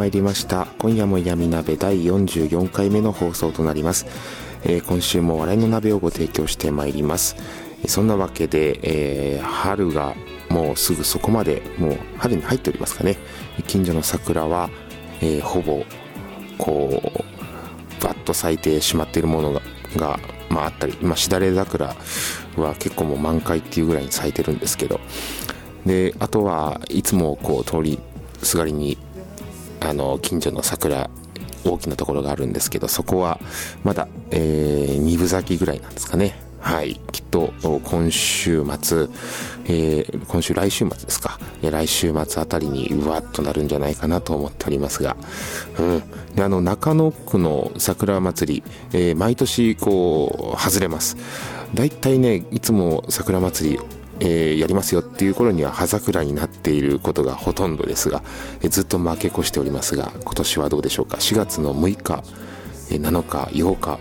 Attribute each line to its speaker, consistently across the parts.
Speaker 1: はいやってまいりました。今夜も闇鍋第44回目の放送となります、えー今週も笑いの鍋をご提供してまいります。そんなわけで、えー春がもうすぐそこまでもう春に入っておりますかね。近所の桜は、えーほぼこうバッと咲いてしまっているものがが、まあ、あったり、まあ、しだれ桜は結構もう満開っていうぐらいに咲いてるんですけど。であとはいつもこう通りすがりにあの近所の桜大きなところがあるんですけどそこはまだ、えー、二分咲きぐらいなんですかね。はい。きっと今週末、えー今週来週末ですか。来週末あたりにうわっとなるんじゃないかなと思っておりますが、うん、であの中野区の桜祭り、えー毎年こう外れます。だいたいねいつも桜祭りえーやりますよっていう頃には葉桜になっていることがほとんどですが、えーずっと負け越しておりますが今年はどうでしょうか？4月の6日、えー7日8日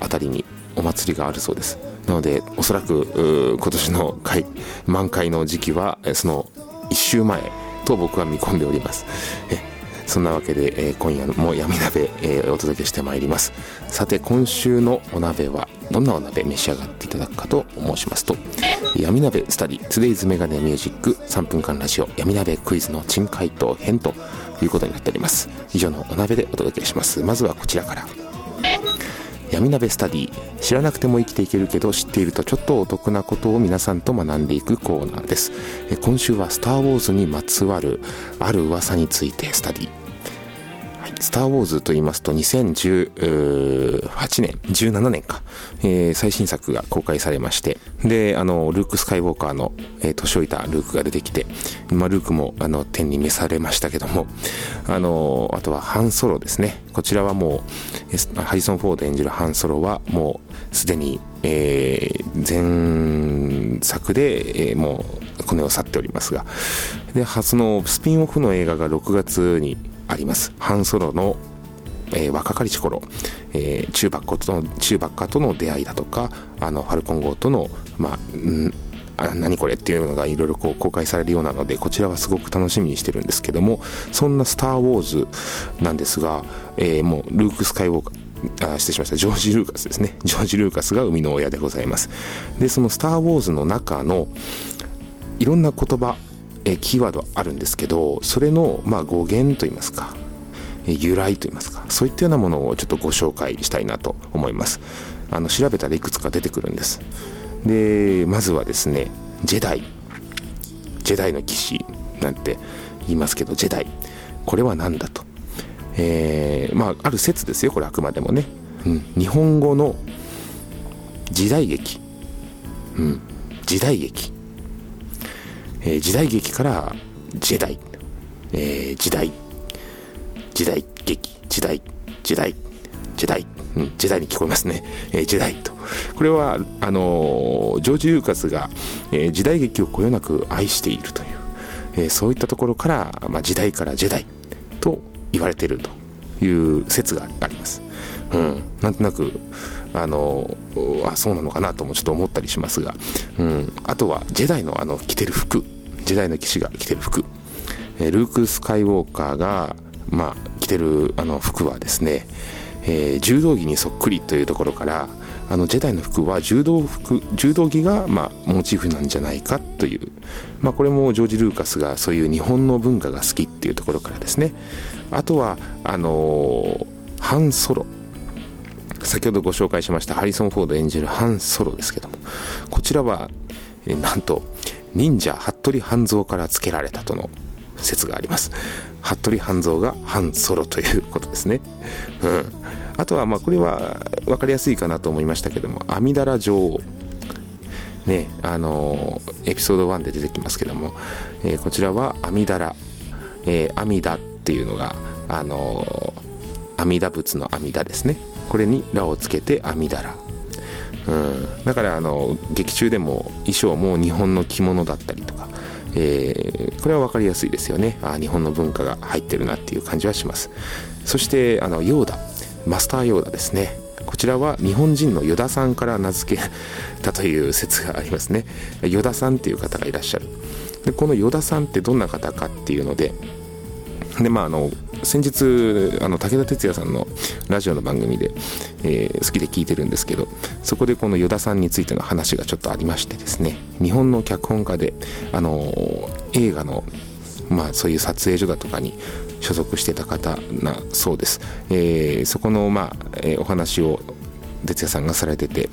Speaker 1: あたりにお祭りがあるそうです。なのでおそらく今年の開満開の時期はその1週前と僕は見込んでおります。えそんなわけで、えー今夜も闇鍋、えーお届けしてまいります。さて今週のお鍋はどんなお鍋召し上がっていただくかと申しますと闇鍋スタディ Today's メガネミュージック3分間ラジオ闇鍋クイズの珍回答編ということになっております。以上のお鍋でお届けします。まずはこちらから。闇鍋スタディ知らなくても生きていけるけど知っているとちょっとお得なことを皆さんと学んでいくコーナーです。今週は「スター・ウォーズ」にまつわるある噂についてスタディ。スター・ウォーズと言いますと2018年17年か、えー最新作が公開されまして。であのルーク・スカイウォーカーの、えー年老いたルークが出てきて、まあ、ルークもあの天に召されましたけども。あのあとはハンソロですね。こちらはもうハリソン・フォード演じるハンソロはもうすでに、えー前作で、えーもうこの世を去っておりますが。ではそのスピンオフの映画が6月にあります。ハンソロの、えー若かりし頃、えー、チューバッカとのチューバッカとの出会いだとかあのファルコン号とのまあんあ何これっていうのがいろいろこう公開されるようなのでこちらはすごく楽しみにしてるんですけどもそんな「スター・ウォーズ」なんですが、えーもうルーク・スカイウォーカーあ失礼しました。ジョージ・ルーカスですね。ジョージ・ルーカスが生みの親でございます。でその「スター・ウォーズ」の中のいろんな言葉えキーワードあるんですけどそれの、まあ、語源といいますかえ由来といいますかそういったようなものをちょっとご紹介したいなと思います。あの調べたらいくつか出てくるんです。でまずはですねジェダイ。ジェダイの騎士なんて言いますけどジェダイ。これは何だと。えーまあある説ですよこれあくまでもね、うん、日本語の時代劇、うん、時代劇。えー時代劇からジェダイ、えー時代。時代劇。時代。時代。時代、うん、時代に聞こえますね、えー時代と。これはあのージョージ・ルーカスが、えー時代劇をこよなく愛しているという、えーそういったところから、まあ、時代からジェダイと言われているという説があります、うん、なんとなくあのあそうなのかなともちょっと思ったりしますが、うん、あとはジェダイのあの着てる服。ジェダイの騎士が着てる服。えルーク・スカイウォーカーが、まあ、着てるあの服はですね、えー柔道着にそっくりというところからあのジェダイの服は柔道服柔道着が、まあ、モチーフなんじゃないかという、まあ、これもジョージ・ルーカスがそういう日本の文化が好きっていうところからですね。あとはあのーハンソロ。先ほどご紹介しましたハリソン・フォード演じるハン・ソロですけどもこちらは、えなんと忍者服部半蔵から付けられたとの説があります。服部半蔵がハン・ソロということですね。うん。あとはまあこれは分かりやすいかなと思いましたけども阿弥陀羅女王ねあのエピソード1で出てきますけども、えー、こちらは阿弥陀羅、えー、阿弥陀っていうのがあの阿弥陀仏の阿弥陀ですね。これに「羅」をつけて阿弥陀羅うん、だからあの劇中でも衣装も日本の着物だったりとか、えー、これは分かりやすいですよね。あ日本の文化が入ってるなっていう感じはします。そしてあのヨーダ。マスターヨーダですね。こちらは日本人の依田さんから名付けたという説がありますね。依田さんっていう方がいらっしゃる。でこの依田さんってどんな方かっていうのででまああの先日あの武田鉄矢さんのラジオの番組で、えー、好きで聞いてるんですけどそこでこの依田さんについての話がちょっとありましてですね日本の脚本家であの映画のまあそういう撮影所だとかに所属してた方なそうです、えー、そこのまあ、えー、お話を哲也さんがされてて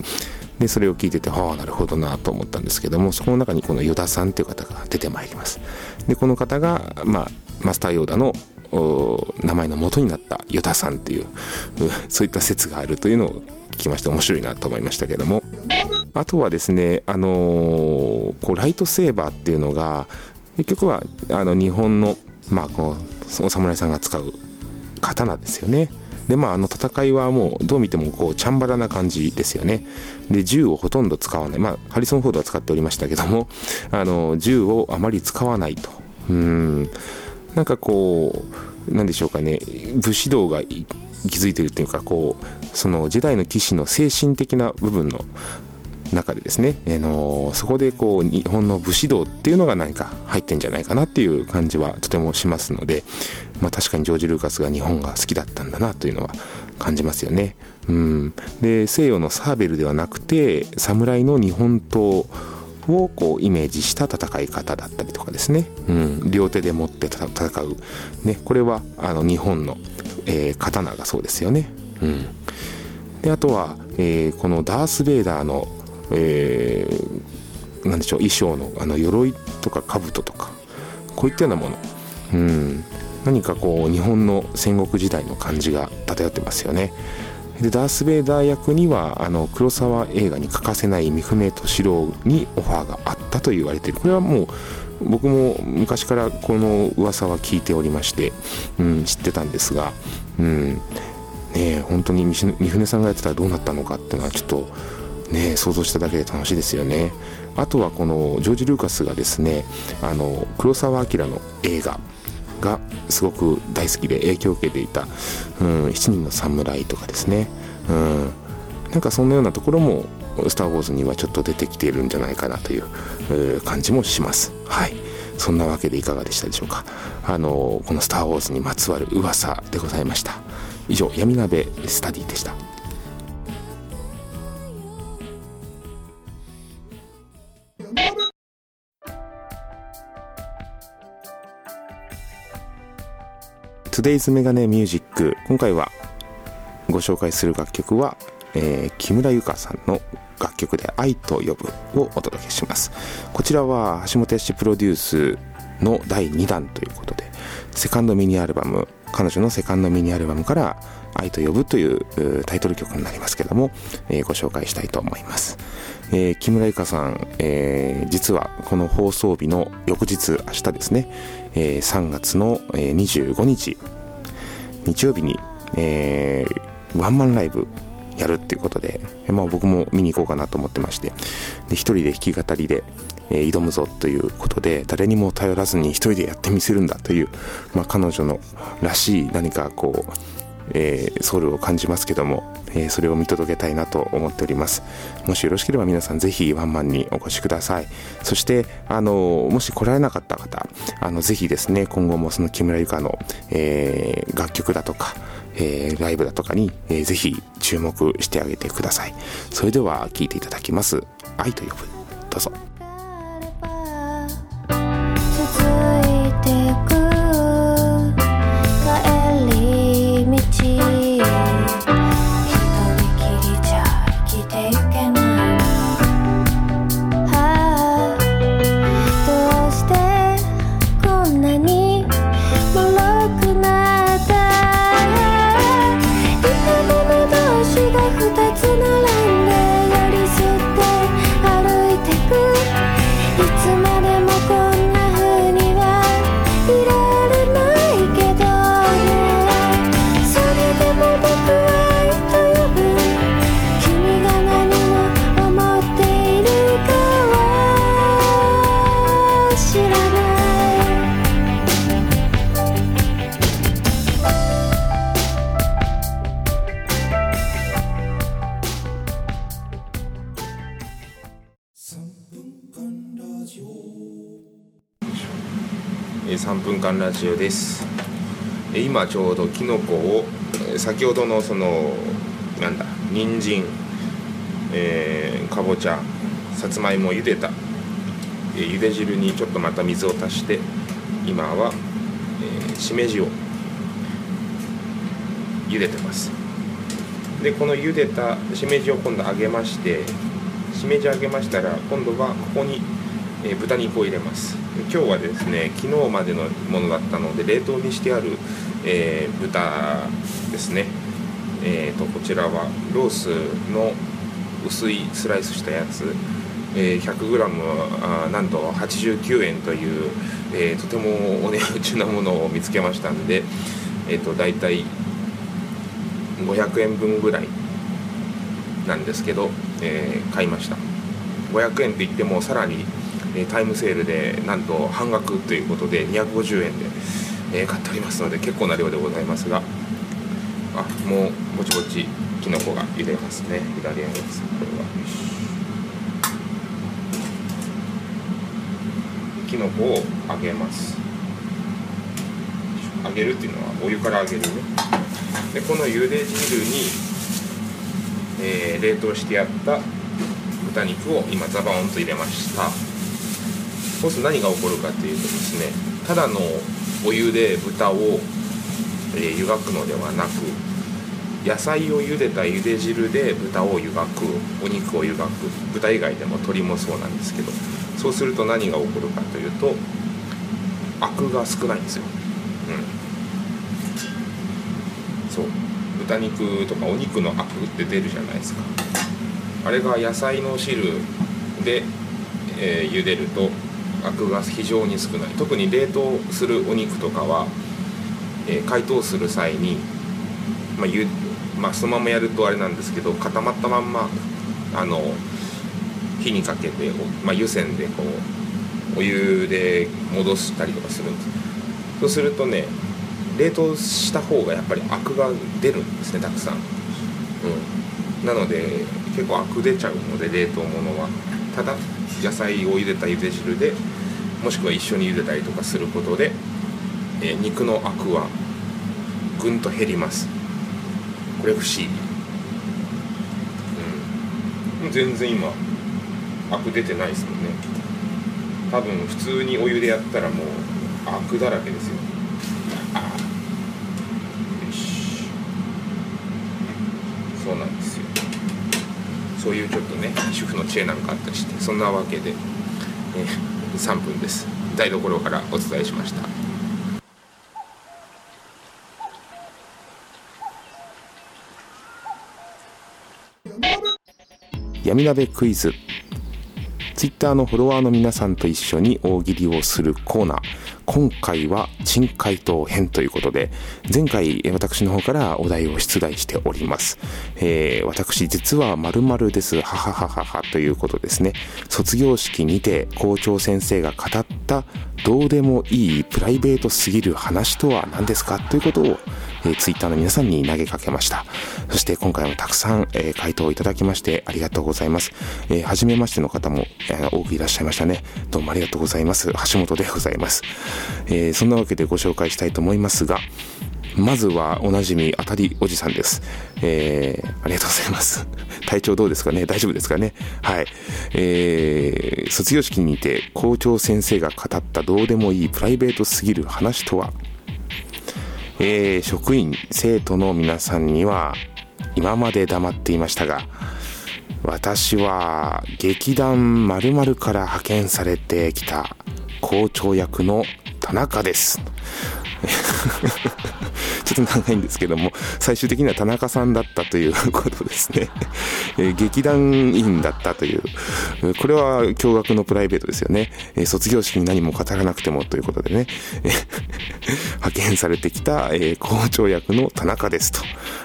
Speaker 1: でそれを聞いててはあなるほどなと思ったんですけどもそこの中にこの依田さんっていう方が出てまいります。でこの方が、まあ、マスターヨーダの名前の元になったヨタさんっていうそういった説があるというのを聞きまして面白いなと思いましたけども。あとはですねあのー、こうライトセーバーっていうのが結局はあの日本のまあこのお侍さんが使う刀ですよね。でまああの戦いはもうどう見てもこうチャンバラな感じですよね。で銃をほとんど使わない。まあハリソン・フォードは使っておりましたけどもあの銃をあまり使わないと。うん。なんかこうなんでしょうかね。武士道が気づいてるっていうかこうその時代の騎士の精神的な部分の中でですね、あのそこでこう日本の武士道っていうのが何か入ってんじゃないかなっていう感じはとてもしますので、まあ、確かにジョージ・ルーカスが日本が好きだったんだなというのは感じますよね。うん、で西洋のサーベルではなくて侍の日本刀をこうイメージした戦い方だったりとかですね、うん、両手で持って戦う、ね、これはあの日本の、えー、刀がそうですよね。うん、であとは、えー、このダース・ベイダーの、えー、なんでしょう衣装のあの鎧とか兜とかこういったようなもの、うん、何かこう日本の戦国時代の感じが漂ってますよね。でダース・ベイダー役にはあの黒沢映画に欠かせない三船敏郎にオファーがあったと言われているこれはもう僕も昔からこの噂は聞いておりまして、うん、知ってたんですが、うんね、本当に三船さんがやってたらどうなったのかっていうのはちょっと、ね、想像しただけで楽しいですよね。あとはこのジョージ・ルーカスがですねあの黒澤明の映画がすごく大好きで影響を受けていた「うん、7人の侍」とかですね、うん、なんかそんなようなところも「スター・ウォーズ」にはちょっと出てきているんじゃないかなという感じもします。はい。そんなわけでいかがでしたでしょうか。あのこの「スター・ウォーズ」にまつわる噂でございました。以上闇鍋スタディでした。Today's メガネミュージック今回はご紹介する楽曲は、えー、木村ゆかさんの楽曲で「愛と呼ぶ」をお届けします。こちらは橋本康プロデュースの第2弾ということでセカンドミニアルバム彼女のセカンドミニアルバムから「愛と呼ぶ」というタイトル曲になりますけども、えー、ご紹介したいと思います、えー、木村由香さん、えー、実はこの放送日の翌日明日ですね、え3月の25日日曜日に、えワンマンライブやるっていうことで、まあ、僕も見に行こうかなと思ってましてで一人で弾き語りで、挑むぞということで誰にも頼らずに一人でやってみせるんだという、まあ、彼女のらしい何かこうえー、ソウルを感じますけども、えー、それを見届けたいなと思っております。もしよろしければ皆さんぜひワンマンにお越しください。そしてあのもし来られなかった方あのぜひですね今後もその木村由香の、えー、楽曲だとかえ、ライブだとかに、えー、ぜひ注目してあげてください。それでは聴いていただきます「愛と呼ぶ」どうぞ。ラジオです。今ちょうどきのこを先ほどのそのなんだ人参、えー、かぼちゃさつまいも茹でた、えー、茹で汁にちょっとまた水を足して今は、えー、しめじを茹でてます。でこの茹でたしめじを今度揚げましてしめじ揚げましたら今度はここに、えー、豚肉を入れます。今日はですね昨日までのものだったので冷凍にしてある、えー、豚ですね。えーと、こちらはロースの薄いスライスしたやつ、えー、100g あなんと89円という、えー、とてもお値打ちなものを見つけましたんで、えーと、大体500円分ぐらいなんですけど、えー、買いました。500円って言ってもさらに、えタイムセールでなんと半額ということで250円で、えー、買っておりますので結構な量でございますがあもうぼちぼちきのこが茹でますね。左のやつこれは。きのこを揚げます。揚げるっていうのはお湯から揚げる？ねでこの茹で汁に、えー、冷凍してやった豚肉を今ザバーンと入れました。そうすると何が起こるかっていうとですねただのお湯で豚を、え、湯がくのではなく野菜を茹でた茹で汁で豚を湯がくお肉を湯がく豚以外でも鶏もそうなんですけどそうすると何が起こるかというとアクが少ないんですよ、うん、そう。豚肉とかお肉のアクって出るじゃないですか。あれが野菜の汁で、えー、茹でるとアクが非常に少ない。特に冷凍するお肉とかは、えー、解凍する際に、まあ、ゆまあ、そのままやるとあれなんですけど固まったまんまあの火にかけて、まあ、湯煎でこうお湯で戻したりとかするんです。そうするとね冷凍した方がやっぱりアクが出るんですねたくさん、うん、なので結構アク出ちゃうので冷凍物は。ただ野菜を茹でた茹で汁でもしくは一緒に茹でたりとかすることで、えー、肉のアクはぐんと減ります。これ不思議。うん。全然今アク出てないですもんね。多分普通にお湯でやったらもうアクだらけですよあよしそうなんですよそういうちょっとね主婦の知恵なんかあったりしてそんなわけで、え3分です。台所からお伝えしました。闇鍋クイズ。Twitter のフォロワーの皆さんと一緒に大喜利をするコーナー。今回は珍回答編ということで前回私の方からお題を出題しております、えー、私実は〇〇です。はははははということですね。卒業式にて校長先生が語ったどうでもいいプライベートすぎる話とは何ですかということをえー、ツイッターの皆さんに投げかけました。そして今回もたくさん、えー、回答をいただきましてありがとうございます。えー、初めましての方も、えー、多くいらっしゃいましたね。どうもありがとうございます。橋本でございます。えー、そんなわけでご紹介したいと思いますが、まずはおなじみ当たりおじさんです。えー、ありがとうございます。体調どうですかね？大丈夫ですかね？はい。えー、卒業式にて校長先生が語ったどうでもいいプライベートすぎる話とは？えー、職員、生徒の皆さんには今まで黙っていましたが、私は劇団〇〇から派遣されてきた校長役の田中です。ちょっと長いんですけども、最終的には田中さんだったということですね。え、劇団員だったという、これは驚愕のプライベートですよね。え、卒業式に何も語らなくてもということでね、派遣されてきた、え、校長役の田中ですと。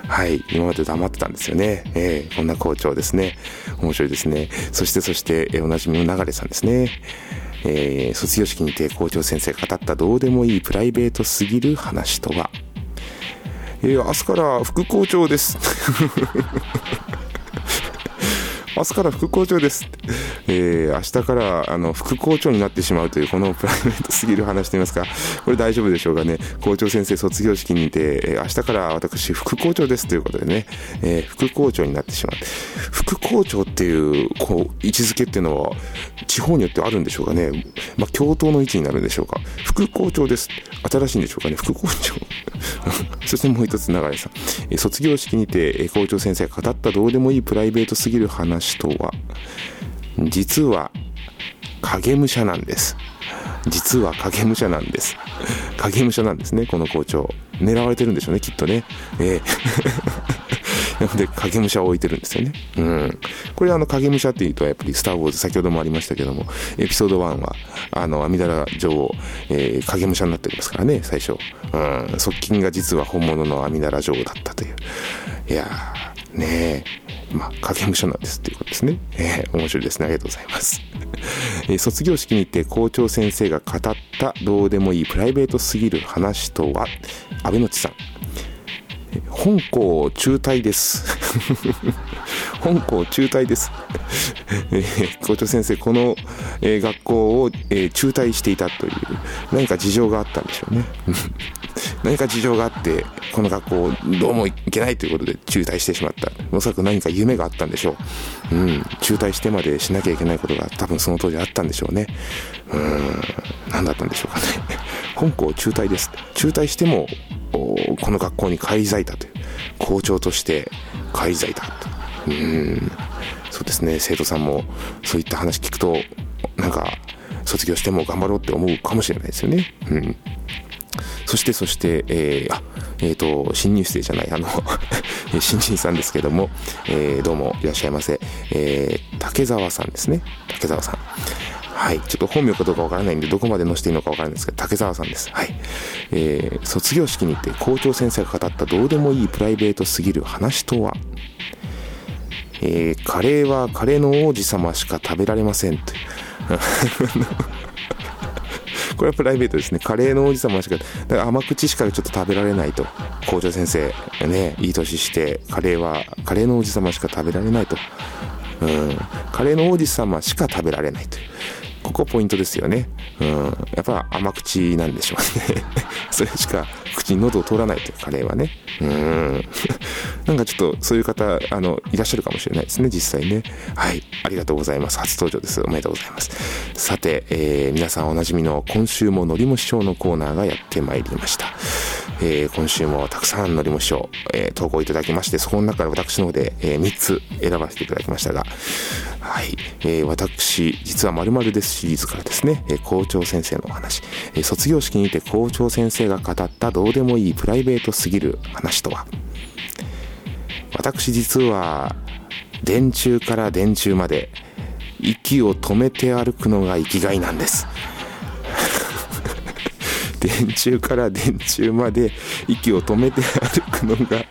Speaker 1: はい、今まで黙ってたんですよね。えー、こんな校長ですね。面白いですね。そしてそして、え、おなじみの流さんですね。えー、卒業式にて校長先生が語ったどうでもいいプライベートすぎる話とは、えー、明日から副校長です。明日から副校長です。えー、明日からあの副校長になってしまうというこのプライベートすぎる話といいますか、これ大丈夫でしょうかね。校長先生卒業式にて、えー、明日から私副校長ですということでね、えー、副校長になってしまう。副校長っていう、こう、位置づけっていうのは、地方によってあるんでしょうかね。まあ、共闘の位置になるんでしょうか。副校長です。新しいんでしょうかね。副校長。そしてもう一つ、流れさん。え、卒業式にて、校長先生が語ったどうでもいいプライベートすぎる話とは、実は、影武者なんです。実は影武者なんです。影武者なんですね、この校長。狙われてるんでしょうね、きっとね。えー、なので、影武者を置いてるんですよね。うん。これあの、影武者っていうと、やっぱりスター・ウォーズ、先ほどもありましたけども、エピソード1は、あの、阿弥陀羅女王、えー、影武者になっておりますからね、最初。うん。側近が実は本物の阿弥陀羅女王だったという。いやー、ねえ。まあ、影武者なんですっていうことですね。えー、面白いですね。ありがとうございます。えー、卒業式にて校長先生が語ったどうでもいいプライベートすぎる話とは、安倍のちさん。本校中退です。本校中退です。えー、校長先生、この、えー、学校を、えー、中退していたという、何か事情があったんでしょうね。何か事情があって、この学校どうもいけないということで中退してしまった。おそらく何か夢があったんでしょう。うん。中退してまでしなきゃいけないことが多分その当時あったんでしょうね。うん。何だったんでしょうかね。本校中退です。中退しても、この学校に返り咲いたという。校長として返り咲いたと。うん。そうですね。生徒さんもそういった話聞くと、なんか、卒業しても頑張ろうって思うかもしれないですよね。うん。そして、そして、えー、あ、えっ、ー、と、新入生じゃない、あの、新人さんですけども、えー、どうもいらっしゃいませ。えー、竹澤さんですね。竹澤さん。はい。ちょっと本名かどうかわからないんで、どこまで載せていいのかわからないんですけど、竹澤さんです。はい。えー、卒業式に行って校長先生が語ったどうでもいいプライベートすぎる話とは、えー、カレーはカレーの王子様しか食べられませんという。これはプライベートですね。カレーの王子様しか、だから甘口しかちょっと食べられないと。校長先生、ね、いい年して、カレーは、カレーの王子様しか食べられないと。うん。カレーの王子様しか食べられないと。ここポイントですよね。うん。やっぱ甘口なんでしょうね。それしか口に喉を通らないというカレーはね。うん。なんかちょっとそういう方、あの、いらっしゃるかもしれないですね、実際ね。はい。ありがとうございます。初登場です。おめでとうございます。さて、えー、皆さんおなじみの今週ものりも師匠のコーナーがやってまいりました。えー、今週もたくさんのりも師匠、えー、投稿いただきまして、そこの中から私の方で、え、3つ選ばせていただきましたが、はい。え、私、実は〇〇ですシリーズからですね、え、校長先生のお話、え、卒業式にて校長先生が語ったどうでもいいプライベートすぎる話とは、私実は、電柱から電柱まで、息を止めて歩くのが生きがいなんです。電柱から電柱まで息を止めて歩くのが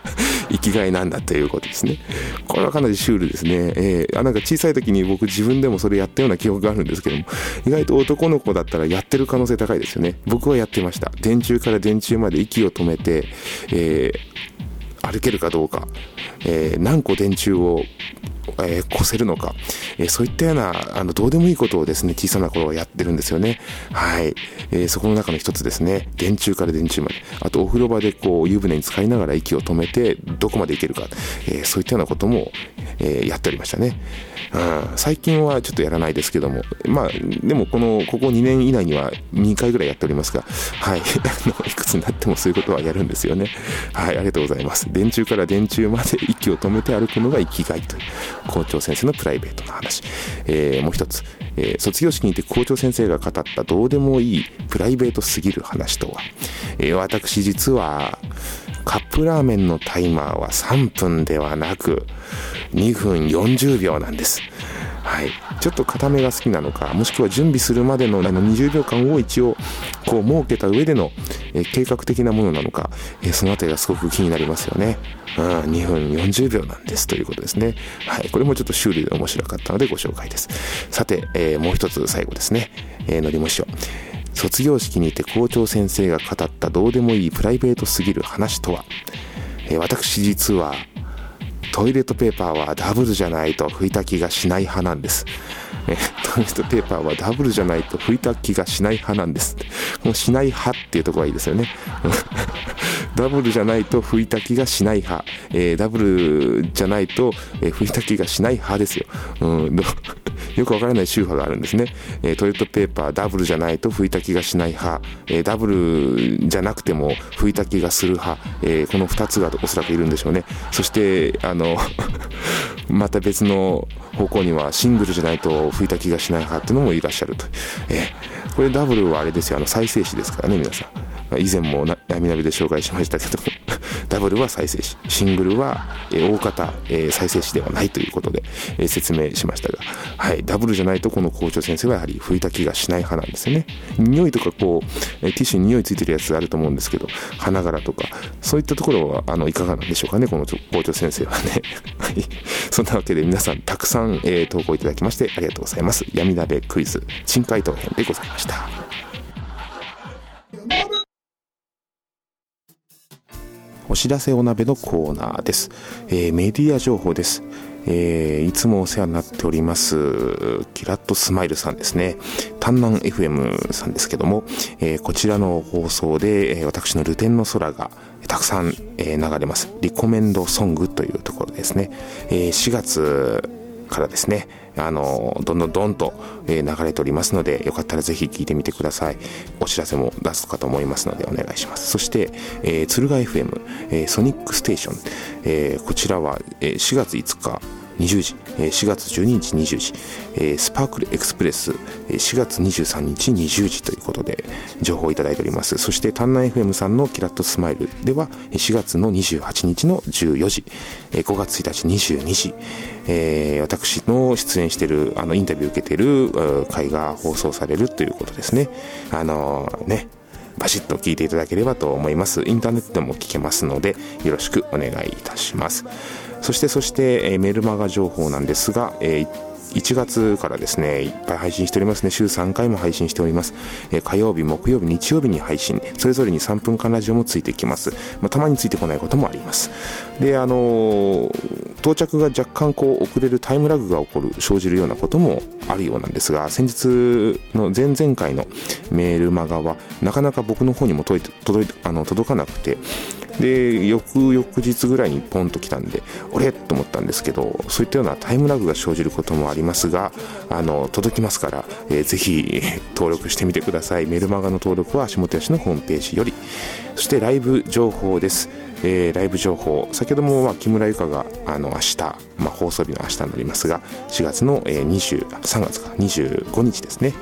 Speaker 1: 生きがいなんだということですね。これはかなりシュールですね。えー、あなんか小さい時に僕自分でもそれやったような記憶があるんですけども、意外と男の子だったらやってる可能性高いですよね。僕はやってました。電柱から電柱まで息を止めて、えー、歩けるかどうか、えー、何個電柱をえー、越せるのか、えー、そういったような、あの、どうでもいいことをですね、小さな頃はやってるんですよね。はい。えー、そこの中の一つですね、電柱から電柱まで。あと、お風呂場でこう、湯船に使いながら息を止めて、どこまで行けるか、えそういったようなことも、えやっておりましたね。うん、最近はちょっとやらないですけども、まあ、でもこの、ここ2年以内には2回ぐらいやっておりますが、はい。あの、いくつになってもそういうことはやるんですよね。はい、ありがとうございます。電柱から電柱まで息を止めて歩くのが生きがいという。校長先生のプライベートの話。えー、もう一つ、えー、卒業式にて校長先生が語ったどうでもいいプライベートすぎる話とは、えー、私実は、カップラーメンのタイマーは3分ではなく、2分40秒なんです。はい。ちょっと固めが好きなのか、もしくは準備するまでのあの20秒間を一応、こう設けた上での、え、計画的なものなのか、え、そのあたりがすごく気になりますよね。うん、2分40秒なんですということですね。はい。これもちょっとシュールで面白かったのでご紹介です。さて、えー、もう一つ最後ですね。えー、のりもしを。卒業式にて校長先生が語ったどうでもいいプライベートすぎる話とは、えー、私実はトイレットペーパーはダブルじゃないと拭いた気がしない派なんです。えトイレットペーパーはダブルじゃないと拭いた気がしない派なんです。このしない派っていうところがいいですよね。ダブルじゃないと拭いた気がしない派。えー、ダブルじゃないと、えー、拭いた気がしない派ですよ。うん よくわからない宗派があるんですね、えー、トイレットペーパーダブルじゃないと拭いた気がしない派、え、ダブルじゃなくても拭いた気がする派、え、この2つがおそらくいるんでしょうねそしてあの また別の方向にはシングルじゃないと拭いた気がしない派っていうのもいらっしゃると、えー、これダブルはあれですよ。あの再生紙ですからね皆さん。以前も闇鍋で紹介しましたけど ダブルは再生詞シングルは、えー、大方、えー、再生詞ではないということで、えー、説明しましたが、はい、ダブルじゃないとこの校長先生はやはり拭いた気がしない派なんですよね。匂いとかこう、えティッシュに匂いついてるやつあると思うんですけど花柄とかそういったところはあのいかがなんでしょうかねこの校長先生はね。そんなわけで皆さんたくさん、え投稿いただきましてありがとうございます。闇鍋クイズ珍解答編でございました。お知らせお鍋のコーナーです、えー、メディア情報です、えー、いつもお世話になっておりますキラッとスマイルさんですね。丹南 FM さんですけども、えー、こちらの放送で、え私のルテンの空がたくさん、え流れます。リコメンドソングというところですね、え4月からですねあのどんどんどんと、流れておりますのでよかったらぜひ聞いてみてください。お知らせも出すかと思いますのでお願いします。そして、えー、敦賀 FM、えー、ソニックステーション、えー、こちらは、えー、4月5日20時、4月12日20時、スパークルエクスプレス、4月23日20時ということで情報をいただいております。そして、タンナ FM さんのキラットスマイルでは、4月の28日の14時、5月1日22時、えー、私の出演している、あの、インタビューを受けている回が放送されるということですね。あのー、ね、バシッと聞いていただければと思います。インターネットでも聞けますので、よろしくお願いいたします。そしてそして、えー、メルマガ情報なんですが、え1月からですね、いっぱい配信しておりますね。週3回も配信しております。え、火曜日、木曜日、日曜日に配信。それぞれに3分間ラジオもついてきます。まあ、たまについてこないこともあります。で、あのー、到着が若干こう遅れるタイムラグが起こる、生じるようなこともあるようなんですが、先日の前々回のメールマガは、なかなか僕の方にも届いて、届いて、あの、届かなくて、で翌々日ぐらいにポンと来たんで俺と思ったんですけどそういったようなタイムラグが生じることもありますがあの届きますから、えー、ぜひ登録してみてください。メルマガの登録は下手足のホームページより。そしてライブ情報です。えー、ライブ情報。先ほども、まあ、木村由香があの明日、まあ、放送日の明日になりますが4月の、えー、23月か25日ですね。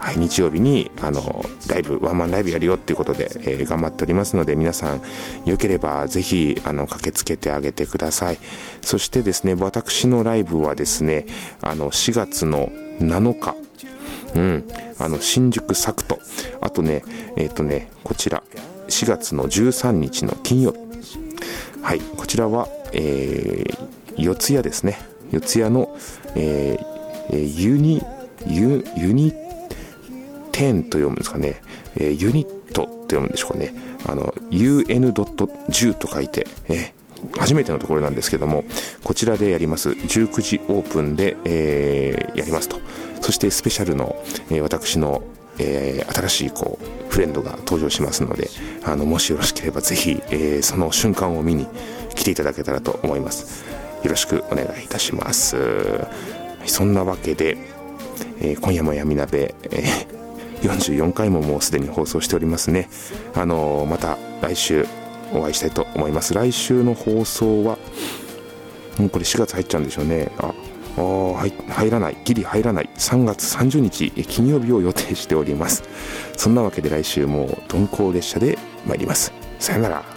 Speaker 1: はい、日曜日にあのライブワンマンライブやるよっていうことで、えー、頑張っておりますので皆さんよければぜひあの駆けつけてあげてください。そしてですね私のライブはですねあの4月の7日。うん、あの新宿サクト。あとねえっ、ー、とねこちら4月の13日の金曜日。はい。こちらは、えー、四谷ですね。四谷の、えー、ユニユユニ10と読むんですかね、えー、ユニットと読むんでしょうかね、あの、un.10 と書いて、えー、初めてのところなんですけども、こちらでやります、19時オープンで、えー、やりますと。そしてスペシャルの、えー、私の、えー、新しいこうフレンドが登場しますので、あの、もしよろしければぜひ、えー、その瞬間を見に来ていただけたらと思います。よろしくお願いいたします。そんなわけで、えー、今夜も闇鍋、えー44回ももうすでに放送しておりますね。あのまた来週お会いしたいと思います。来週の放送はもうこれ4月入っちゃうんでしょうね。ああ入らない。ギリ入らない。3月30日金曜日を予定しております。そんなわけで来週も鈍行列車で参ります。さよなら。